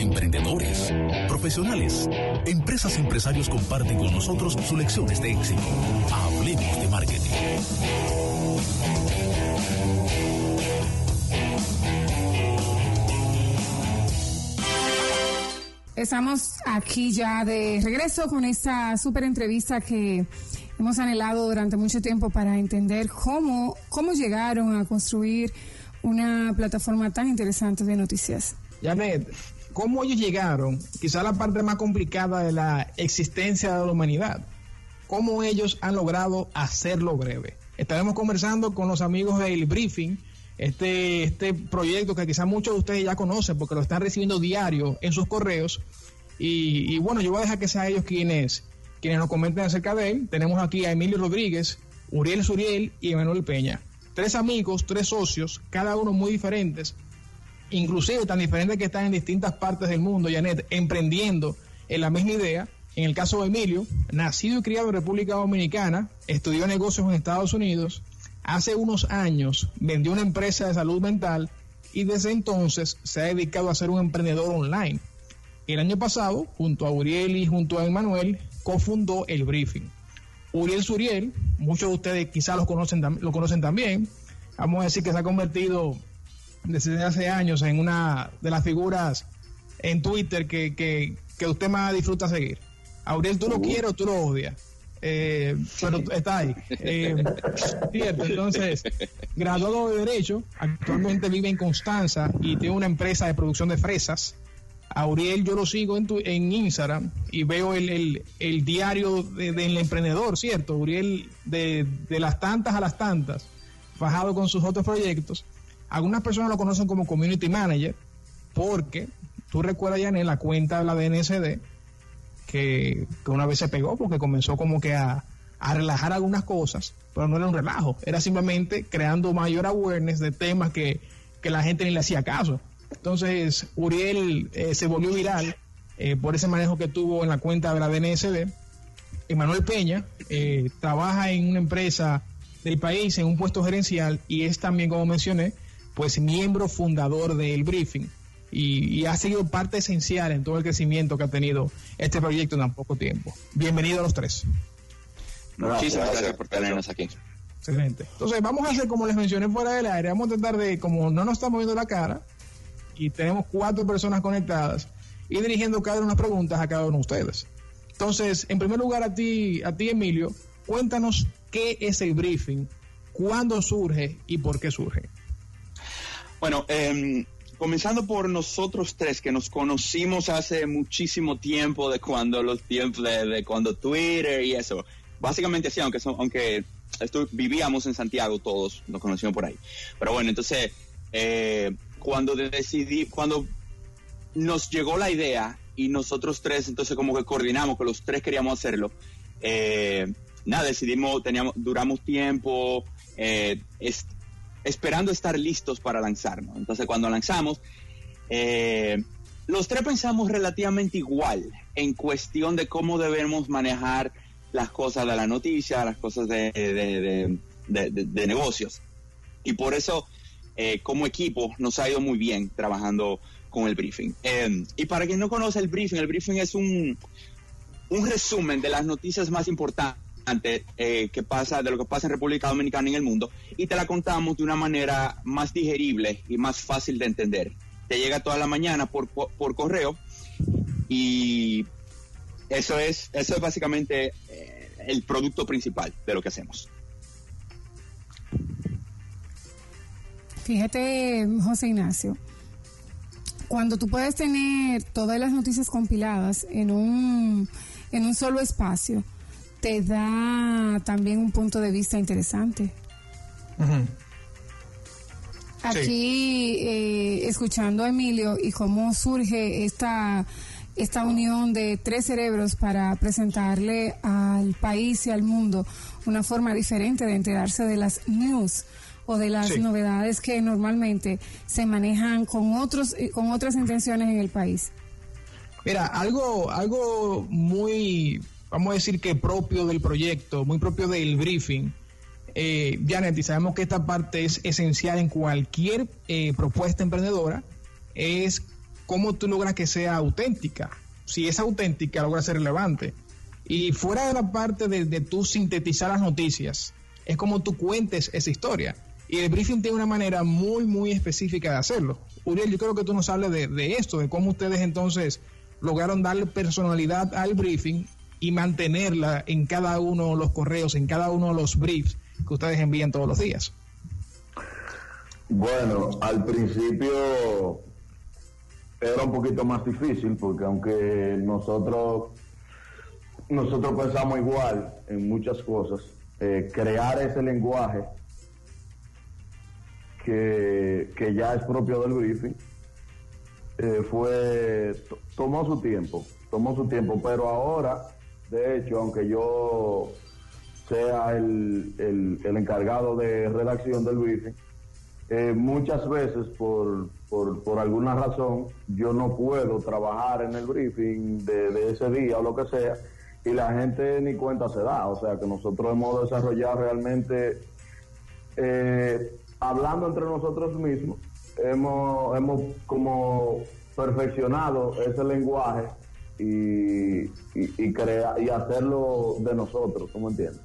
emprendedores, profesionales, empresas y empresarios comparten con nosotros sus lecciones de éxito. Hablemos de marketing. Estamos aquí ya de regreso con esta súper entrevista que hemos anhelado durante mucho tiempo para entender cómo, cómo llegaron a construir una plataforma tan interesante de noticias. Janet, ¿cómo ellos llegaron? Quizá la parte más complicada de la existencia de la humanidad. ¿Cómo ellos han logrado hacerlo breve? Estaremos conversando con los amigos del Briefing, este, este proyecto que quizá muchos de ustedes ya conocen porque lo están recibiendo diario en sus correos. Y, bueno, yo voy a dejar que sean ellos quienes, quienes nos comenten acerca de él. Tenemos aquí a Emilio Rodríguez, Uriel Suriel y Emanuel Peña. Tres amigos, tres socios, cada uno muy diferentes, inclusive tan diferentes que están en distintas partes del mundo, Janet, emprendiendo en la misma idea. En el caso de Emilio, nacido y criado en República Dominicana, estudió negocios en Estados Unidos, hace unos años vendió una empresa de salud mental y desde entonces se ha dedicado a ser un emprendedor online. El año pasado, junto a Uriel y junto a Emanuel, cofundó el Briefing. Uriel Suriel, muchos de ustedes quizás lo conocen, lo conocen también, vamos a decir que se ha convertido desde hace años en una de las figuras en Twitter que, que, que usted más disfruta seguir. Auriel, tú lo uh. quieres o tú lo odias. Eh, pero está ahí. Eh, cierto, entonces, graduado de Derecho, actualmente vive en Constanza y tiene una empresa de producción de fresas. Auriel yo lo sigo en, tu, en Instagram y veo el, el, el diario del de, emprendedor, ¿cierto? Auriel de, de las tantas a las tantas, fajado con sus otros proyectos. Algunas personas lo conocen como community manager porque tú recuerdas ya en la cuenta de la DNCD que, que, una vez se pegó porque comenzó como que a, a, relajar algunas cosas, pero no era un relajo, era simplemente creando mayor awareness de temas que, que la gente ni le hacía caso. Entonces, Uriel eh, se volvió viral eh, por ese manejo que tuvo en la cuenta de la DNSD. Emanuel Peña eh, trabaja en una empresa del país en un puesto gerencial y es también, como mencioné, pues miembro fundador del briefing y, y, ha sido parte esencial en todo el crecimiento que ha tenido este proyecto en tan poco tiempo. Bienvenido a los tres. Muchísimas gracias, gracias por tenernos aquí. Excelente. Entonces, vamos a hacer como les mencioné fuera del aire, vamos a tratar de, como no nos estamos viendo la cara, y tenemos cuatro personas conectadas, y dirigiendo cada una preguntas a cada uno de ustedes. Entonces, en primer lugar, a ti, a ti, Emilio, cuéntanos qué es el briefing, cuándo surge y por qué surge. Bueno, eh, comenzando por nosotros tres que nos conocimos hace muchísimo tiempo de cuando los tiempos de, cuando Twitter y eso. Básicamente sí, aunque son, aunque vivíamos en Santiago todos, nos conocimos por ahí. Pero bueno, entonces eh, cuando decidí, cuando nos llegó la idea y nosotros tres entonces como que coordinamos que los tres queríamos hacerlo. Eh, nada, decidimos, teníamos, duramos tiempo, eh, es, esperando estar listos para lanzarnos. Entonces, cuando lanzamos, eh, los tres pensamos relativamente igual en cuestión de cómo debemos manejar las cosas de la noticia, las cosas de, de, de, de negocios. Y por eso, eh, como equipo, nos ha ido muy bien trabajando con el briefing. Eh, y para quien no conoce el briefing, el briefing es un, un resumen de las noticias más importantes eh, que pasa de lo que pasa en República Dominicana y en el mundo y te la contamos de una manera más digerible y más fácil de entender. Te llega toda la mañana por, por, correo y eso es eso es básicamente eh, el producto principal de lo que hacemos. Fíjate, José Ignacio, cuando tú puedes tener todas las noticias compiladas en un en un solo espacio, te da también un punto de vista interesante. Uh -huh. Aquí, sí. eh, escuchando a Emilio y cómo surge esta, esta unión de tres cerebros para presentarle al país y al mundo una forma diferente de enterarse de las news o de las sí. novedades que normalmente se manejan con otros con otras intenciones en el país. Mira, algo algo muy vamos a decir que propio del proyecto, muy propio del briefing. Eh, Janet, y sabemos que esta parte es esencial en cualquier eh, propuesta emprendedora, es cómo tú logras que sea auténtica. Si es auténtica, logra ser relevante. Y fuera de la parte de, de tú sintetizar las noticias, es como tú cuentes esa historia. Y el briefing tiene una manera muy, muy específica de hacerlo. Uriel, yo creo que tú nos hables de, de esto, de cómo ustedes entonces lograron darle personalidad al briefing y mantenerla en cada uno de los correos, en cada uno de los briefs que ustedes envían todos los días. Bueno, al principio era un poquito más difícil porque aunque nosotros nosotros pensamos igual en muchas cosas, eh, crear ese lenguaje que, que, ya es propio del briefing eh, fue tomó su tiempo, tomó su tiempo, pero ahora, de hecho, aunque yo sea el, el, encargado de redacción del briefing, eh, muchas veces por, por, por, alguna razón yo no puedo trabajar en el briefing de, de, ese día o lo que sea y la gente ni cuenta se da. O sea que nosotros hemos desarrollado realmente, eh, hablando entre nosotros mismos, hemos, hemos como perfeccionado ese lenguaje y, y, y, y hacerlo de nosotros, ¿cómo entiendes?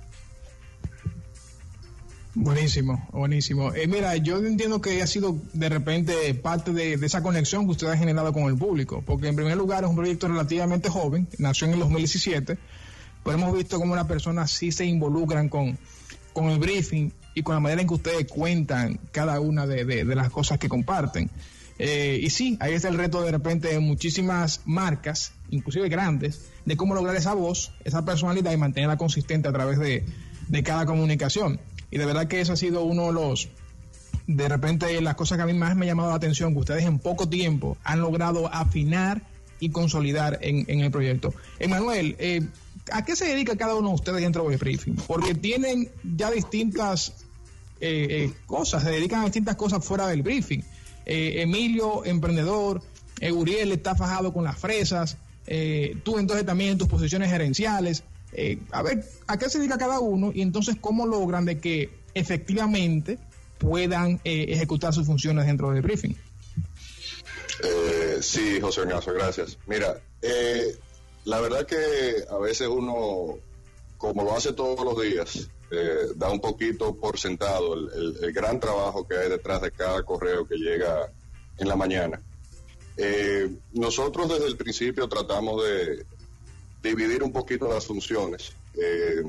Buenísimo, buenísimo. Eh, mira, yo entiendo que ha sido de repente parte de, esa conexión que usted ha generado con el público, porque en primer lugar es un proyecto relativamente joven, nació en el 2017, pero hemos visto cómo las personas sí se involucran con, con el briefing y con la manera en que ustedes cuentan cada una de, de las cosas que comparten. Eh, y sí, ahí está el reto de repente de muchísimas marcas, inclusive grandes, de cómo lograr esa voz, esa personalidad y mantenerla consistente a través de, de cada comunicación. Y de verdad que eso ha sido uno de los, de repente, las cosas que a mí más me ha llamado la atención, que ustedes en poco tiempo han logrado afinar y consolidar en, en el proyecto. Emanuel, eh, ¿a qué se dedica cada uno de ustedes dentro del briefing? Porque tienen ya distintas eh, eh, cosas, se dedican a distintas cosas fuera del briefing. Eh, Emilio, emprendedor, Uriel está fajado con las fresas, tú entonces también en tus posiciones gerenciales. Eh, a ver a qué se dedica cada uno y entonces cómo logran de que efectivamente puedan eh, ejecutar sus funciones dentro del briefing. Eh, sí, José Ignacio, gracias. Mira, eh, la verdad que a veces uno, como lo hace todos los días, da un poquito por sentado el, el, el, gran trabajo que hay detrás de cada correo que llega en la mañana. nosotros desde el principio tratamos de, dividir un poquito las funciones. Eh,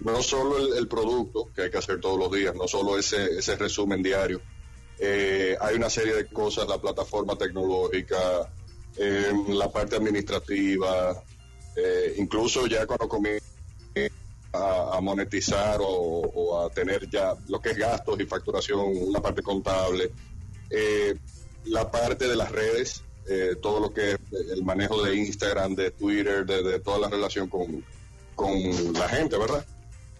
no solo el, el, producto que hay que hacer todos los días, no solo ese, ese resumen diario. Eh, hay una serie de cosas, la plataforma tecnológica, eh, la parte administrativa, eh, incluso ya cuando comienza a, monetizar o, o, a tener ya lo que es gastos y facturación, la parte contable, eh, la parte de las redes, eh, todo lo que es el manejo de Instagram, de Twitter, de, de toda la relación con, con, la gente, ¿verdad?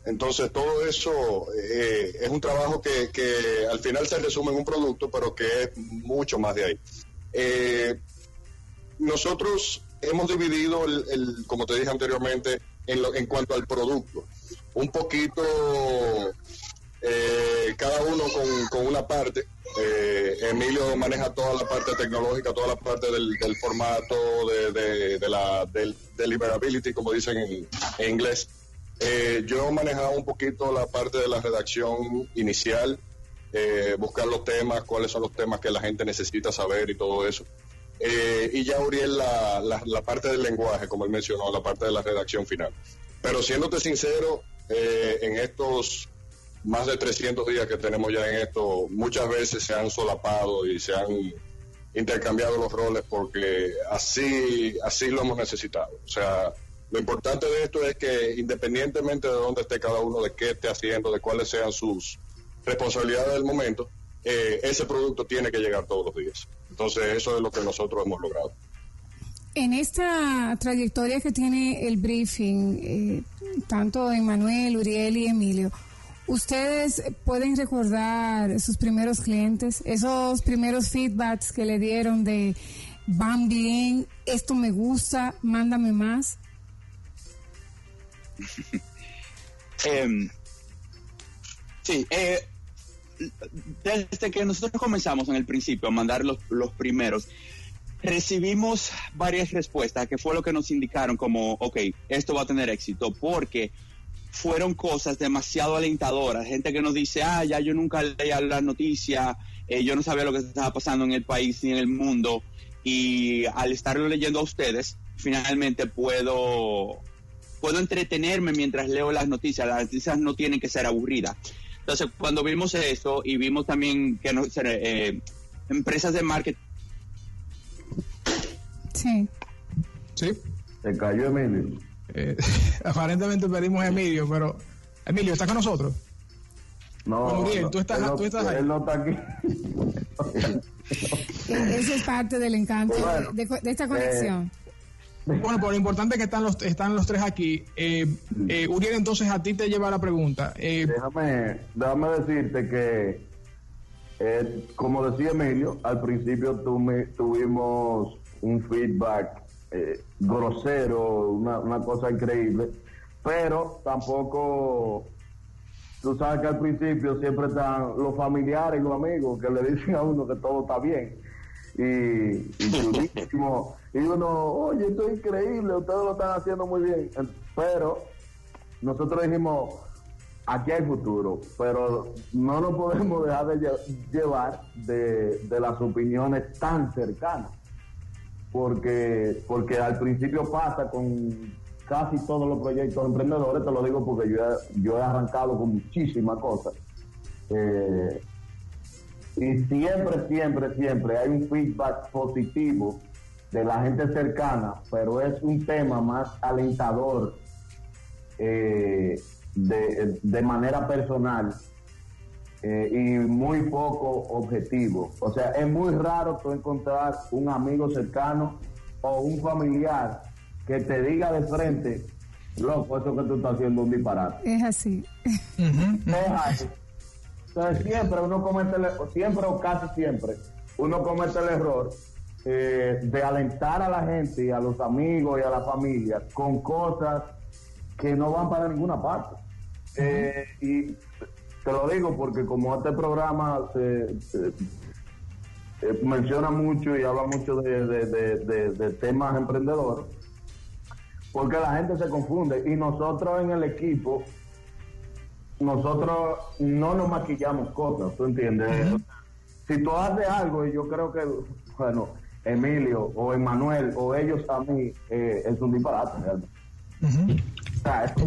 Entonces todo eso eh, es un trabajo que, que, al final se resume en un producto, pero que es mucho más de ahí. Eh, nosotros hemos dividido, el, el, como te dije anteriormente, en, lo, en cuanto al producto, un poquito eh, cada uno con, con una parte. Eh, Emilio maneja toda la parte tecnológica, toda la parte del, del formato, de, de, la del deliverability, como dicen en, en inglés. Eh, yo manejaba un poquito la parte de la redacción inicial, eh, buscar los temas, cuáles son los temas que la gente necesita saber y todo eso. Eh, y ya Uriel la, la, la, parte del lenguaje, como él mencionó, la parte de la redacción final. Pero siéndote sincero, eh, en estos más de 300 días que tenemos ya en esto, muchas veces se han solapado y se han intercambiado los roles porque así, así lo hemos necesitado. O sea, lo importante de esto es que independientemente de dónde esté cada uno, de qué esté haciendo, de cuáles sean sus responsabilidades del momento, eh, ese producto tiene que llegar todos los días. Entonces, eso es lo que nosotros hemos logrado. En esta trayectoria que tiene el briefing, eh, tanto Emanuel, Uriel y Emilio, ¿Ustedes pueden recordar sus primeros clientes, esos primeros feedbacks que le dieron de van bien, esto me gusta, mándame más? eh, sí, eh, desde que nosotros comenzamos en el principio a mandar los, los primeros, recibimos varias respuestas, que fue lo que nos indicaron como, ok, esto va a tener éxito, porque fueron cosas demasiado alentadoras. Gente que nos dice, ah, ya yo nunca leía las noticias, eh, yo no sabía lo que estaba pasando en el país ni en el mundo, y al estarlo leyendo a ustedes, finalmente puedo, puedo entretenerme mientras leo las noticias. Las noticias no tienen que ser aburridas. Entonces, cuando vimos eso y vimos también que no, eh, empresas de marketing Sí. Sí. Se cayó Emilio. Eh, aparentemente perdimos a Emilio, pero Emilio, ¿está con nosotros? No, Bueno, no, tú estás- él no- tú estás ahí. Él no está aquí. Eso es parte del encanto de- Bueno, de, de esta conexión. Bueno, por lo importante que están los, están los tres aquí. Eh, eh, Uriel, entonces a ti te lleva la pregunta. Eh, déjame, déjame decirte que, eh, como decía Emilio, al principio tume- tuvimos un feedback eh, grosero, una, una cosa increíble, pero tampoco, tú sabes que al principio siempre están los familiares y los amigos que le dicen a uno que todo está bien. Y, y chulísimo. Y uno, oye, esto es increíble, ustedes lo están haciendo muy bien. Pero nosotros dijimos, aquí hay futuro, pero no nos podemos dejar de lle- llevar de, de las opiniones tan cercanas, porque, porque al principio pasa con casi todos los proyectos emprendedores, te lo digo porque yo he, yo he arrancado con muchísimas cosas. Eh, y siempre, siempre, siempre hay un feedback positivo de la gente cercana, pero es un tema más alentador eh, de, de manera personal eh, y muy poco objetivo. O sea, es muy raro tú encontrar un amigo cercano o un familiar que te diga de frente, loco, eso que tú estás haciendo es un disparate. Es así. Deja. Entonces siempre uno comete, el, siempre o casi siempre, uno comete el error eh, de alentar a la gente y a los amigos y a la familia con cosas que no van para ninguna parte. Eh, y te lo digo porque como este programa se, menciona mucho y habla mucho de- de temas emprendedores, porque la gente se confunde y nosotros en el equipo nosotros no nos maquillamos cosas, ¿tú entiendes? Si tú haces algo, y yo creo que, bueno, Emilio o Emanuel o ellos a mí, eh, es un disparate. realmente. O sea, eso,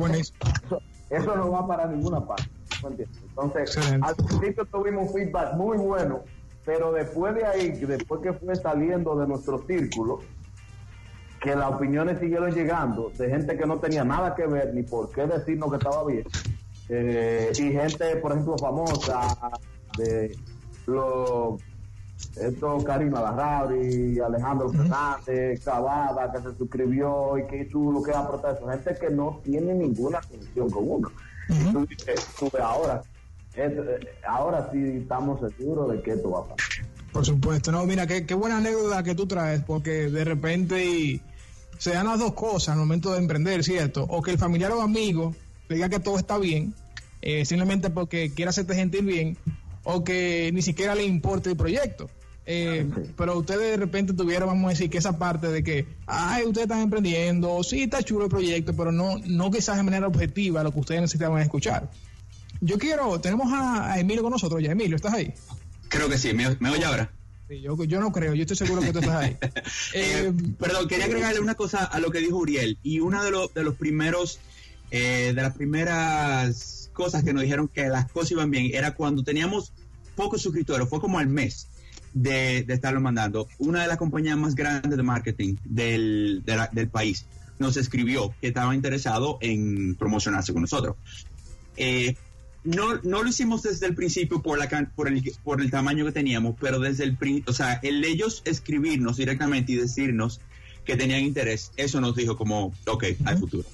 eso- eso no va para ninguna parte. ¿tú entiendes? Entonces, Excelente. al principio tuvimos un feedback muy bueno, pero después de ahí, después que fue saliendo de nuestro círculo, que las opiniones siguieron llegando de gente que no tenía nada que ver ni por qué decirnos que estaba bien. Eh, y gente, por ejemplo, famosa de los esto Karina Larrauri, Alejandro Fernández, Cavada, que se suscribió y que hizo lo que va a protestar. Gente que no tiene ninguna conexión con uno. Y tú dices, tú ves ahora, es- eh, ahora sí estamos seguros de que esto va a pasar. Por supuesto, no, mira, qué, qué buena anécdota que tú traes, porque de repente y, se dan las dos cosas al momento de emprender, ¿cierto? O que el familiar o amigo diga que todo está bien, eh, simplemente porque quiere hacerte sentir bien, o que ni siquiera le importe el proyecto. Eh, pero ustedes de repente tuvieron, vamos a decir, que esa parte de que, ay, ustedes están emprendiendo, sí, está chulo el proyecto, pero no, no quizás de manera objetiva lo que ustedes necesitaban escuchar. Yo quiero, tenemos a, a Emilio con nosotros ya. Emilio, ¿estás ahí? Creo que sí, ¿me, me oye ahora? Sí, yo, yo no creo, yo estoy seguro que tú estás ahí. Eh, Eh, perdón, quería agregarle una cosa a lo que dijo Uriel. Y una de, los de los primeros, eh, de las primeras cosas que nos dijeron que las cosas iban bien era cuando teníamos pocos suscriptores, fue como al mes de, de estarlo mandando. Una de las compañías más grandes de marketing del, de la- del país nos escribió que estaba interesado en promocionarse con nosotros. Eh, no, no lo hicimos desde el principio por, la, por, el, por el tamaño que teníamos, pero desde el principio, o sea, el ellos escribirnos directamente y decirnos que tenían interés, eso nos dijo como, ok, hay futuro.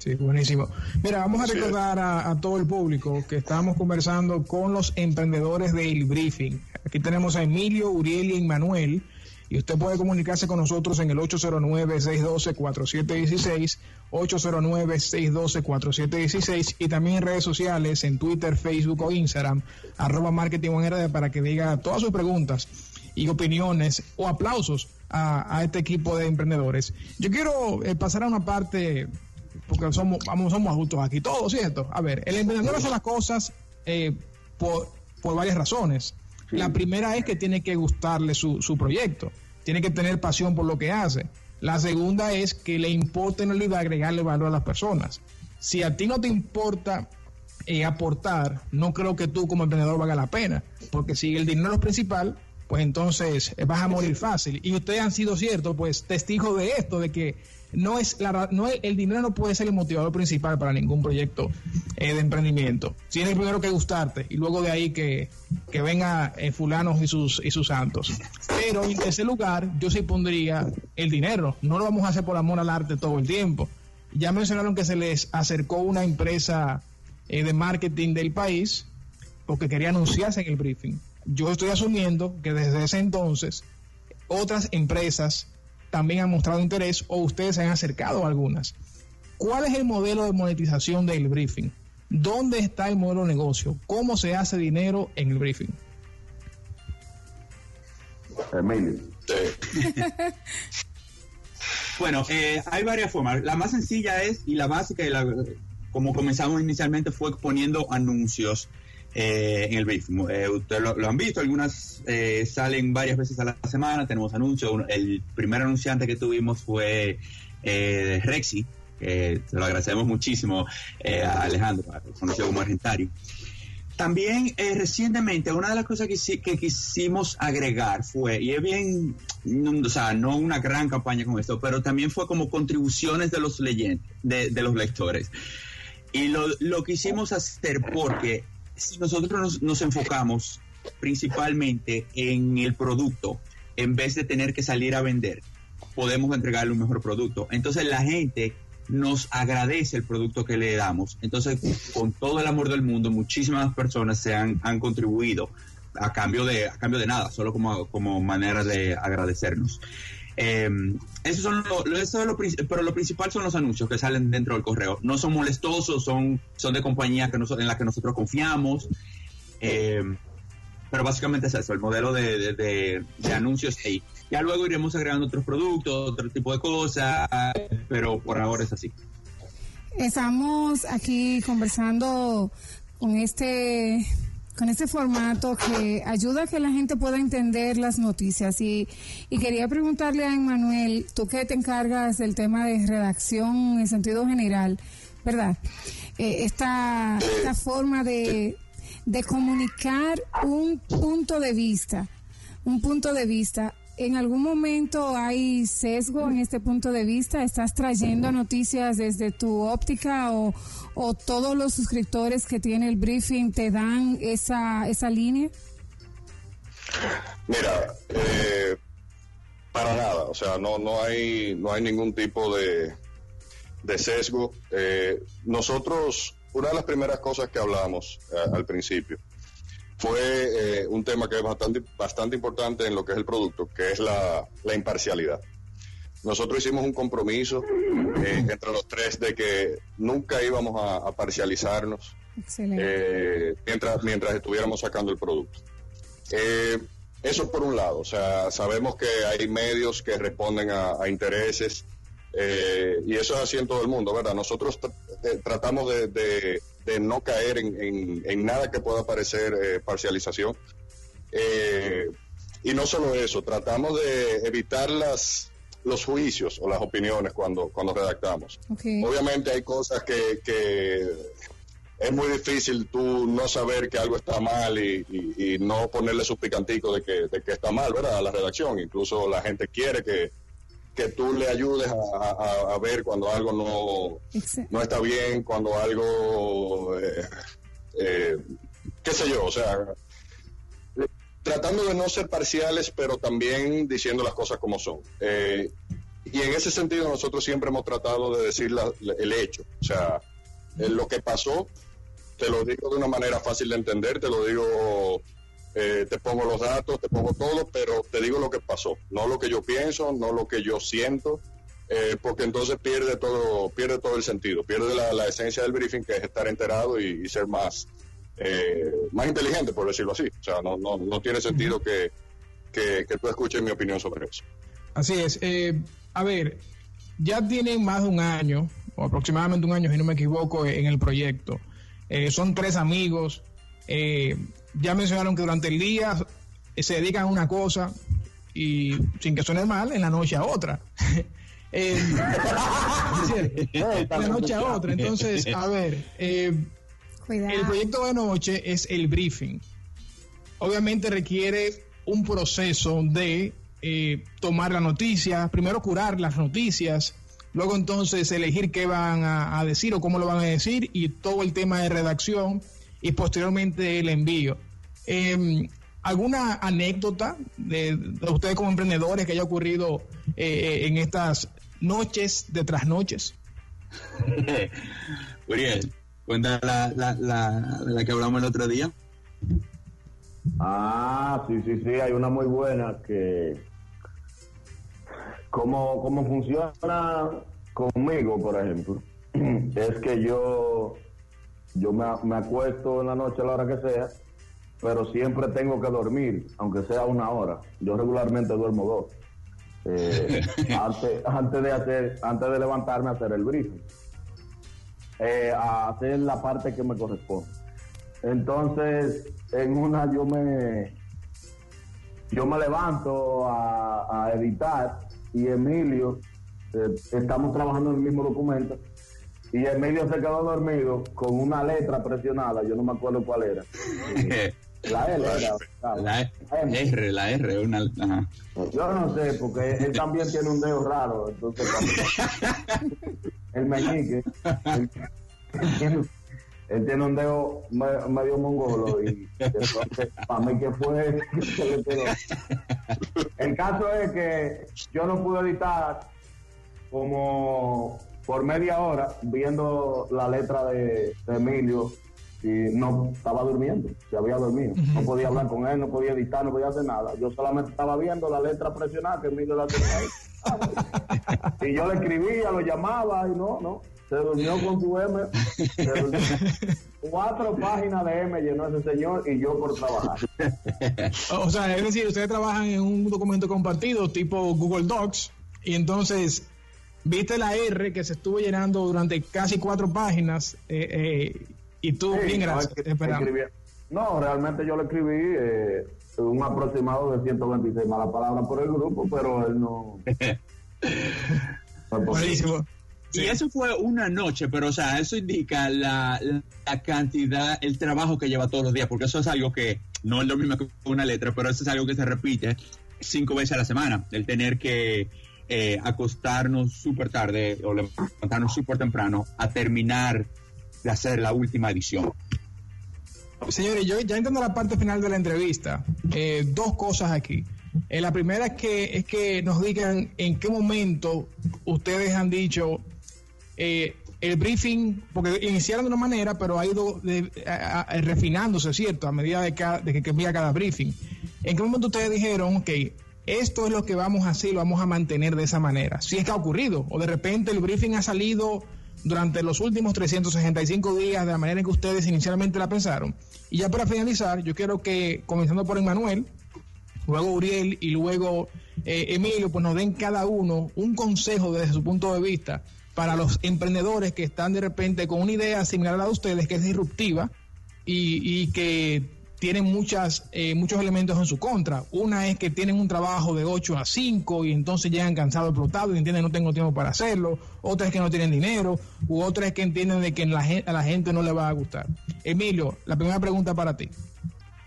Sí, buenísimo. Mira, vamos a recordar a, a todo el público que estamos conversando con los emprendedores del briefing. Aquí tenemos a Emilio, Uriel y Manuel. Y usted puede comunicarse con nosotros en el 809-612-4716, 809-612-4716 y también en redes sociales, en Twitter, Facebook o Instagram, arroba marketing para que diga todas sus preguntas y opiniones o aplausos a, este equipo de emprendedores. Yo quiero eh, pasar a una parte, porque somos, vamos, somos adultos aquí, todos, ¿cierto? A ver, el emprendedor hace las cosas eh, por, por varias razones. La primera es que tiene que gustarle su, su proyecto, tiene que tener pasión por lo que hace. La segunda es que le importa en realidad agregarle valor a las personas. Si a ti no te importa eh, aportar, no creo que tú como emprendedor valga la pena, porque si el dinero es principal, pues entonces vas a morir fácil. Y ustedes han sido ciertos, pues testigos de esto, de que no es la no el dinero no puede ser el motivador principal para ningún proyecto eh, de emprendimiento. Tiene primero que gustarte y luego de ahí que, que venga eh, fulanos y sus y sus santos. Pero en ese lugar yo sí pondría el dinero. No lo vamos a hacer por amor al arte todo el tiempo. Ya mencionaron que se les acercó una empresa de marketing del país porque quería anunciarse en el briefing yo estoy asumiendo que desde ese entonces otras empresas también han mostrado interés o ustedes se han acercado a algunas. ¿Cuál es el modelo de monetización del briefing? ¿Dónde está el modelo de negocio? ¿Cómo se hace dinero en el briefing? Emilio. bueno, eh, hay varias formas. La más sencilla es, y la básica, y la, como comenzamos inicialmente, fue poniendo anuncios eh, en el briefing. Eh, ustedes lo, han visto, algunas eh, salen varias veces a la semana, tenemos anuncios. El primer anunciante que tuvimos fue Rexy, que se lo agradecemos muchísimo a Alejandro, conocido como Argentario. También recientemente una de las cosas que, quisimos agregar fue, y es bien, o sea, no una gran campaña con esto, pero también fue como contribuciones de los leyentes, de, de los lectores. Y lo, lo quisimos hacer porque si nosotros nos, enfocamos principalmente en el producto, en vez de tener que salir a vender, podemos entregarle un mejor producto. Entonces la gente nos agradece el producto que le damos. Entonces, con todo el amor del mundo, muchísimas personas se han, han contribuido a cambio de a cambio de nada, solo como, como manera de agradecernos. Eh, eso son lo, eso es lo, pero lo principal son los anuncios que salen dentro del correo. No son molestosos, son, son de compañías que en las que nosotros confiamos. Eh, pero básicamente es eso, el modelo de, de, de, anuncios ahí. Ya luego iremos agregando otros productos, otro tipo de cosas, pero por ahora es así. Estamos aquí conversando con este con este formato que ayuda a que la gente pueda entender las noticias. Y, y quería preguntarle a Emanuel, tú que te encargas del tema de redacción en sentido general, ¿verdad? Eh, esta, esta forma de, de comunicar un punto de vista, un punto de vista ¿En algún momento hay sesgo en este punto de vista? ¿Estás trayendo noticias desde tu óptica o, todos los suscriptores que tiene el briefing te dan esa, esa línea? Mira, eh, para nada, o sea, no, no, hay, no hay ningún tipo de, de sesgo. Eh, nosotros, una de las primeras cosas que hablamos eh, al principio, fue eh, un tema que es bastante, bastante importante en lo que es el producto, que es la, imparcialidad. Nosotros hicimos un compromiso eh, entre los tres de que nunca íbamos a, parcializarnos eh, mientras, mientras estuviéramos sacando el producto. eso por un lado, o sea, sabemos que hay medios que responden a, intereses y eso es así en todo el mundo, ¿verdad? Nosotros tratamos de de no caer en, nada que pueda parecer eh, parcialización. Eh, y no solo eso, tratamos de evitar las, los juicios o las opiniones cuando, cuando redactamos. Obviamente hay cosas que, que, es muy difícil tú no saber que algo está mal y, no ponerle su picantico de que, de que está mal, ¿verdad? A la redacción. Incluso la gente quiere que, que tú le ayudes a, ver cuando algo no, no está bien, cuando algo, eh, eh, qué sé yo, o sea, tratando de no ser parciales, pero también diciendo las cosas como son. Eh, y en ese sentido nosotros siempre hemos tratado de decir el hecho, o sea, lo que pasó, te lo digo de una manera fácil de entender, te lo digo eh, te pongo los datos, te pongo todo, pero te digo lo que pasó, no lo que yo pienso, no lo que yo siento, eh, porque entonces pierde todo, pierde todo el sentido, pierde la, esencia del briefing, que es estar enterado y, ser más, eh, más inteligente, por decirlo así. O sea, no, no, no tiene sentido que, que, tú escuches mi opinión sobre eso. Así es. Eh, a ver, ya tienen más de un año, o aproximadamente un año, si no me equivoco, en el proyecto. Eh, son tres amigos. Eh, ya mencionaron que durante el día se dedican a una cosa y sin que suene mal, en la noche a otra. Eh, en la noche a otra. Entonces, a ver, eh, el proyecto de noche es el briefing. Obviamente requiere un proceso de eh, tomar la noticia, primero curar las noticias, luego entonces elegir qué van a, decir o cómo lo van a decir y todo el tema de redacción y posteriormente el envío. Em, ¿Alguna anécdota de, ustedes como emprendedores que haya ocurrido en estas noches de trasnoches. Uriel, cuenta la, la, la, la que hablamos el otro día. Ah, sí, sí, sí, hay una muy buena que... Cómo, cómo funciona conmigo, por ejemplo, es que yo, yo me, me acuesto en la noche a la hora que sea, pero siempre tengo que dormir, aunque sea una hora. Yo regularmente duermo dos eh, antes, antes, de hacer, antes de levantarme a hacer el briefing, eh, a hacer la parte que me corresponde. Entonces, en una yo me yo me levanto a, editar y Emilio, eh, estamos trabajando en el mismo documento, y Emilio se quedó dormido con una letra presionada, yo no me acuerdo cuál era. La L La, R, la R, una. Yo no sé, porque él también tiene un dedo raro. Entonces, el meñique. Él, tiene, un dedo medio mongolo. Y entonces, para mí, que fue? el caso es que yo no pude editar como por media hora viendo la letra de Emilio y no estaba durmiendo, se había dormido. No podía hablar con él, no podía editar, no podía hacer nada. Yo solamente estaba viendo la letra presionada que Emilio la tenía ahí. y yo le escribía, lo llamaba y no, no. Se durmió con su M. Cuatro páginas de M llenó ese señor y yo por trabajar. o sea, es decir, ustedes trabajan en un documento compartido tipo Google Docs y entonces viste la R que se estuvo llenando durante casi cuatro páginas eh, eh, y tú, bien, gracias. No, realmente yo le escribí eh, un aproximado de 126 malas palabras por el grupo, pero él no. Buenísimo. Y eso fue una noche, pero o sea, eso indica la, cantidad, el trabajo que lleva todos los días, porque eso es algo que no es lo mismo que una letra, pero eso es algo que se repite cinco veces a la semana, el tener que eh, acostarnos súper tarde o levantarnos súper temprano a terminar de hacer la última edición. Señores, yo ya entiendo la parte final de la entrevista. Eh, dos cosas aquí. Eh, la primera es que, es que nos digan en qué momento ustedes han dicho el briefing, porque iniciaron de una manera, pero ha ido refinándose, ¿cierto? A medida de, de que cambia cada briefing. ¿En qué momento ustedes dijeron, ok, esto es lo que vamos a hacer, lo vamos a mantener de esa manera? Si es que ha ocurrido, o de repente el briefing ha salido durante los últimos 365 días de la manera en que ustedes inicialmente la pensaron. Y ya para finalizar, yo quiero que, comenzando por Emanuel, luego Uriel y luego eh, Emilio, pues nos den cada uno un consejo desde su punto de vista para los emprendedores que están de repente con una idea similar a la de ustedes, que es disruptiva y, y que tienen muchas, eh, muchos elementos en su contra. Una es que tienen un trabajo de 8 a 5 y entonces llegan cansados, explotados y entienden no tengo tiempo para hacerlo. Otra es que no tienen dinero. U otra es que entienden de que la, a la gente no le va a gustar. Emilio, la primera pregunta para ti.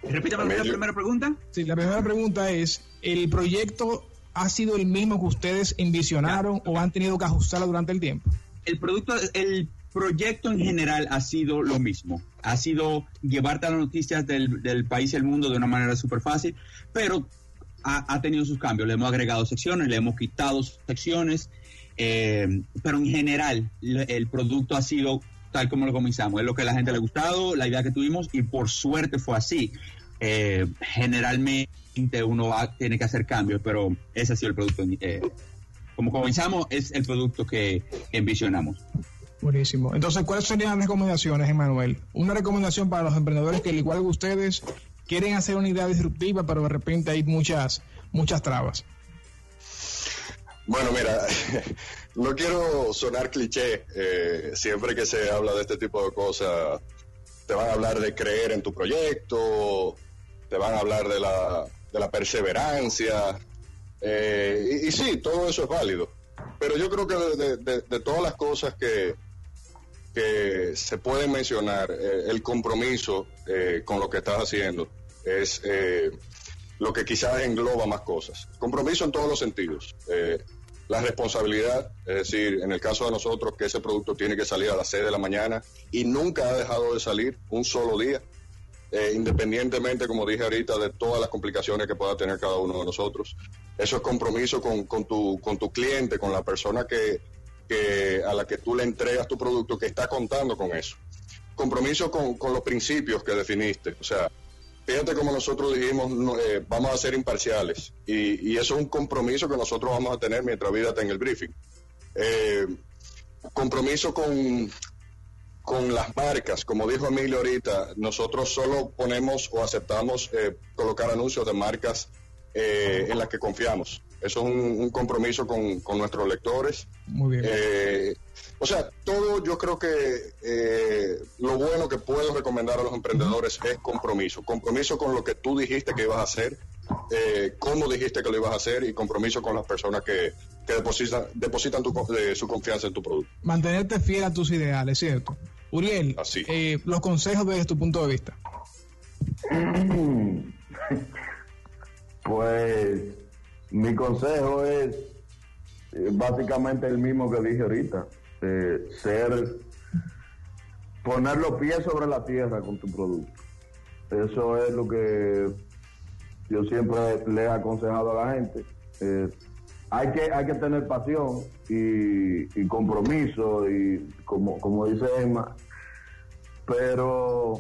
Repítame la primera pregunta. Sí, la primera pregunta es, ¿el proyecto ha sido el mismo que ustedes envisionaron o han tenido que ajustarlo durante el tiempo? El producto, el proyecto en general ha sido lo mismo. Ha sido llevarte las noticias del, país y el mundo de una manera súper fácil, pero ha, tenido sus cambios. Le hemos agregado secciones, le hemos quitado secciones, eh, pero en general el producto ha sido tal como lo comenzamos. Es lo que a la gente le ha gustado, la idea que tuvimos y por suerte fue así. Eh, generalmente uno tiene que hacer cambios, pero ese ha sido el producto. Eh, como comenzamos, es el producto que envisionamos. Buenísimo. Entonces, ¿cuáles serían las recomendaciones, Emanuel? Una recomendación para los emprendedores que, al igual que ustedes, quieren hacer una idea disruptiva, pero de repente hay muchas, muchas trabas. Bueno, mira, no quiero sonar cliché. eh, siempre que se habla de este tipo de cosas, te van a hablar de creer en tu proyecto, te van a hablar de la, de la perseverancia. eh, y, y sí, todo eso es válido. Pero yo creo que de, de- todas las cosas que, que se pueden mencionar, eh, el compromiso eh, con lo que estás haciendo es eh, lo que quizás engloba más cosas. Compromiso en todos los sentidos. Eh, la responsabilidad, es decir, en el caso de nosotros, que ese producto tiene que salir a las 6 de la mañana y nunca ha dejado de salir un solo día, eh, independientemente, como dije ahorita, de todas las complicaciones que pueda tener cada uno de nosotros. Eso es compromiso con, con tu, con tu cliente, con la persona que, que a la que tú le entregas tu producto, que está contando con eso. Compromiso con, con los principios que definiste. O sea, fíjate como nosotros dijimos, eh, vamos a ser imparciales. Y, y eso es un compromiso que nosotros vamos a tener mientras vida tenga el briefing. Eh, compromiso con, con las marcas, como dijo Emilio ahorita, nosotros solo ponemos o aceptamos eh, colocar anuncios de marcas eh, en las que confiamos. Eso es un, un compromiso con, con nuestros lectores. Muy bien. Eh, o sea, todo yo creo que eh, lo bueno que puedo recomendar a los emprendedores es compromiso. Compromiso con lo que tú dijiste que ibas a hacer, eh, cómo dijiste que lo ibas a hacer y compromiso con las personas que, que depositan, depositan tu co- eh, su confianza en tu producto. Mantenerte fiel a tus ideales, ¿cierto? Uriel, Así. eh, los consejos desde tu punto de vista. Pues mi consejo es eh, básicamente el mismo que dije ahorita, eh, ser, poner los pies sobre la tierra con tu producto. Eso es lo que yo siempre le he aconsejado a la gente. Eh, hay que hay que tener pasión y, compromiso y como como dice Emma, pero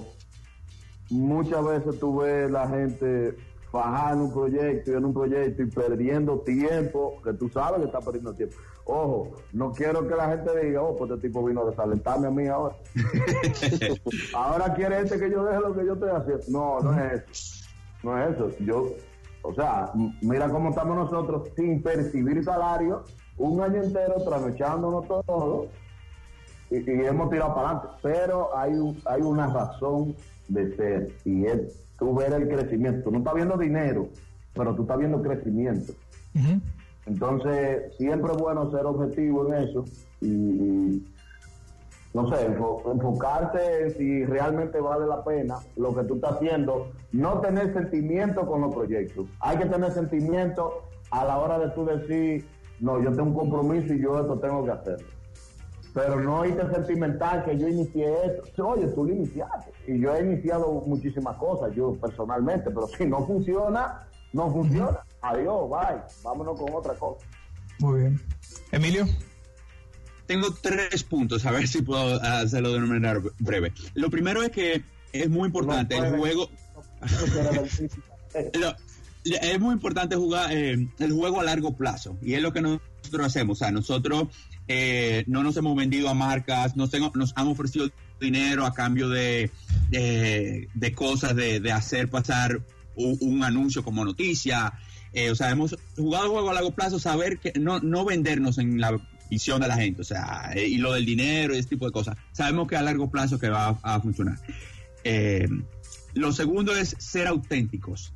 muchas veces tú ves la gente fajar en un proyecto y en un proyecto y perdiendo tiempo, que tú sabes que está perdiendo tiempo. Ojo, no quiero que la gente diga, oh, pues este tipo vino a desalentarme a mí ahora. ahora quiere este que yo deje lo que yo estoy haciendo. No, no es eso. No es eso. Yo, o sea, mira cómo estamos nosotros sin percibir salario, un año entero trasnochándonos todo y, y hemos tirado para adelante. Pero hay, un- hay una razón de ser y es tú ver el crecimiento. Tú no estás viendo dinero, pero tú estás viendo crecimiento. Entonces, siempre es bueno ser objetivo en eso y, y, no sé, enfo- enfocarte en si realmente vale la pena lo que tú estás haciendo, no tener sentimiento con los proyectos. Hay que tener sentimiento a la hora de tú decir, no, yo tengo un compromiso y yo esto tengo que hacerlo. Pero no irte sentimental que yo inicié esto. Oye, tú lo iniciaste. Y yo he iniciado muchísimas cosas, yo personalmente, pero si no funciona, no funciona. Adiós, bye. Vámonos con otra cosa. Muy bien. Emilio, Tengo tres puntos, a ver si puedo hacerlo de una manera breve. Lo primero es que es muy importante No el juego. Lo- es muy importante jugar eh, el juego a largo plazo y es lo que nosotros hacemos. O sea, nosotros eh, no nos hemos vendido a marcas, nos, tengo- nos han ofrecido dinero a cambio de, cosas, de, hacer pasar un, un anuncio como noticia. Eh, o sea, hemos jugado juego a largo plazo, saber que no, no vendernos en la visión de la gente, o sea, eh, y lo del dinero y ese tipo de cosas. Sabemos que a largo plazo que va a, funcionar. Eh, lo segundo es ser auténticos.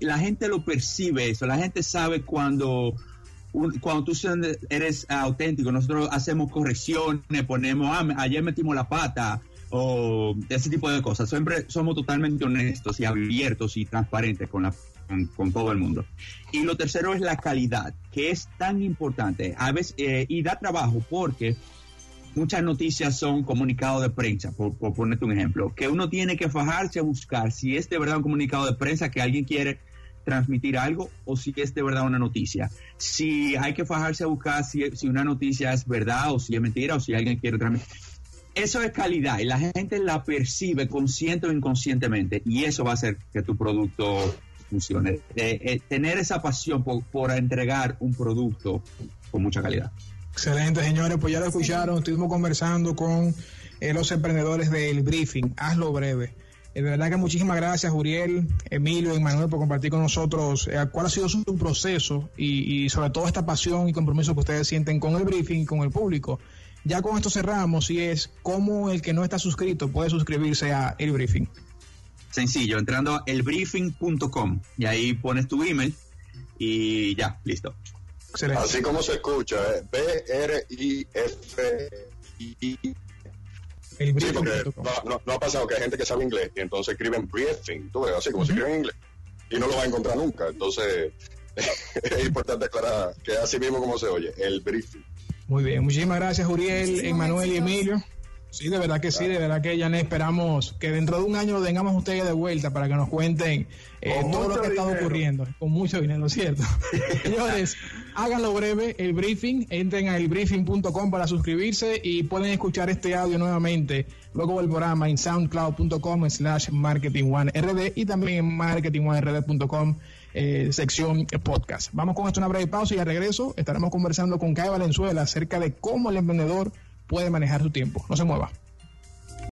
La gente lo percibe eso, la gente sabe cuando, cuando tú eres auténtico, nosotros hacemos correcciones, ponemos, ah, ayer metimos la pata, o ese tipo de cosas. Siempre somos totalmente honestos y abiertos y transparentes con, la, con, con todo el mundo. Y lo tercero es la calidad, que es tan importante. A veces, eh, y da trabajo porque muchas noticias son comunicados de prensa, por, por ponerte un ejemplo, que uno tiene que fajarse a buscar si es de verdad un comunicado de prensa que alguien quiere transmitir algo o si es de verdad una noticia. Si hay que fajarse a buscar si, si una noticia es verdad o si es mentira o si alguien quiere transmitir. Eso es calidad y la gente la percibe consciente o inconscientemente y eso va a hacer que tu producto funcione. Eh, eh, tener esa pasión por, por entregar un producto con mucha calidad. excelente señores, pues ya lo escucharon, estuvimos conversando con eh, los emprendedores del briefing, hazlo breve. Eh, de verdad que muchísimas gracias, Uriel, Emilio y Manuel, por compartir con nosotros eh, cuál ha sido su proceso y, y, sobre todo esta pasión y compromiso que ustedes sienten con el briefing, con el público. Ya con esto cerramos y es cómo el que no está suscrito puede suscribirse a el briefing. Sencillo, entrando a elbriefing.com y ahí pones tu email y ya, listo. Excelente. Así como se escucha, ¿eh? B-R-I-F-I. Sí, porque no, no, ha pasado que hay gente que sabe inglés y entonces escriben briefing, tú ves, así como se escribe en inglés, y no lo va a encontrar nunca. Entonces, es importante aclarar que así mismo como se oye, el briefing. Muy bien, muchísimas gracias, Uriel, Emanuel y Emilio. Sí, de verdad que sí, de verdad que ya esperamos que dentro de un año lo tengamos ustedes de vuelta para que nos cuenten eh, todo lo que ha estado ocurriendo, con mucho dinero, ¿cierto? Señores, háganlo breve, el briefing, entren a elbriefing.com para suscribirse y pueden escuchar este audio nuevamente luego del programa en soundcloud.com slash marketing1rd y también en marketing1rd.com eh, sección podcast. Vamos con esto una breve pausa y al regreso estaremos conversando con Kai Valenzuela acerca de cómo el emprendedor puede manejar su tiempo. No se mueva.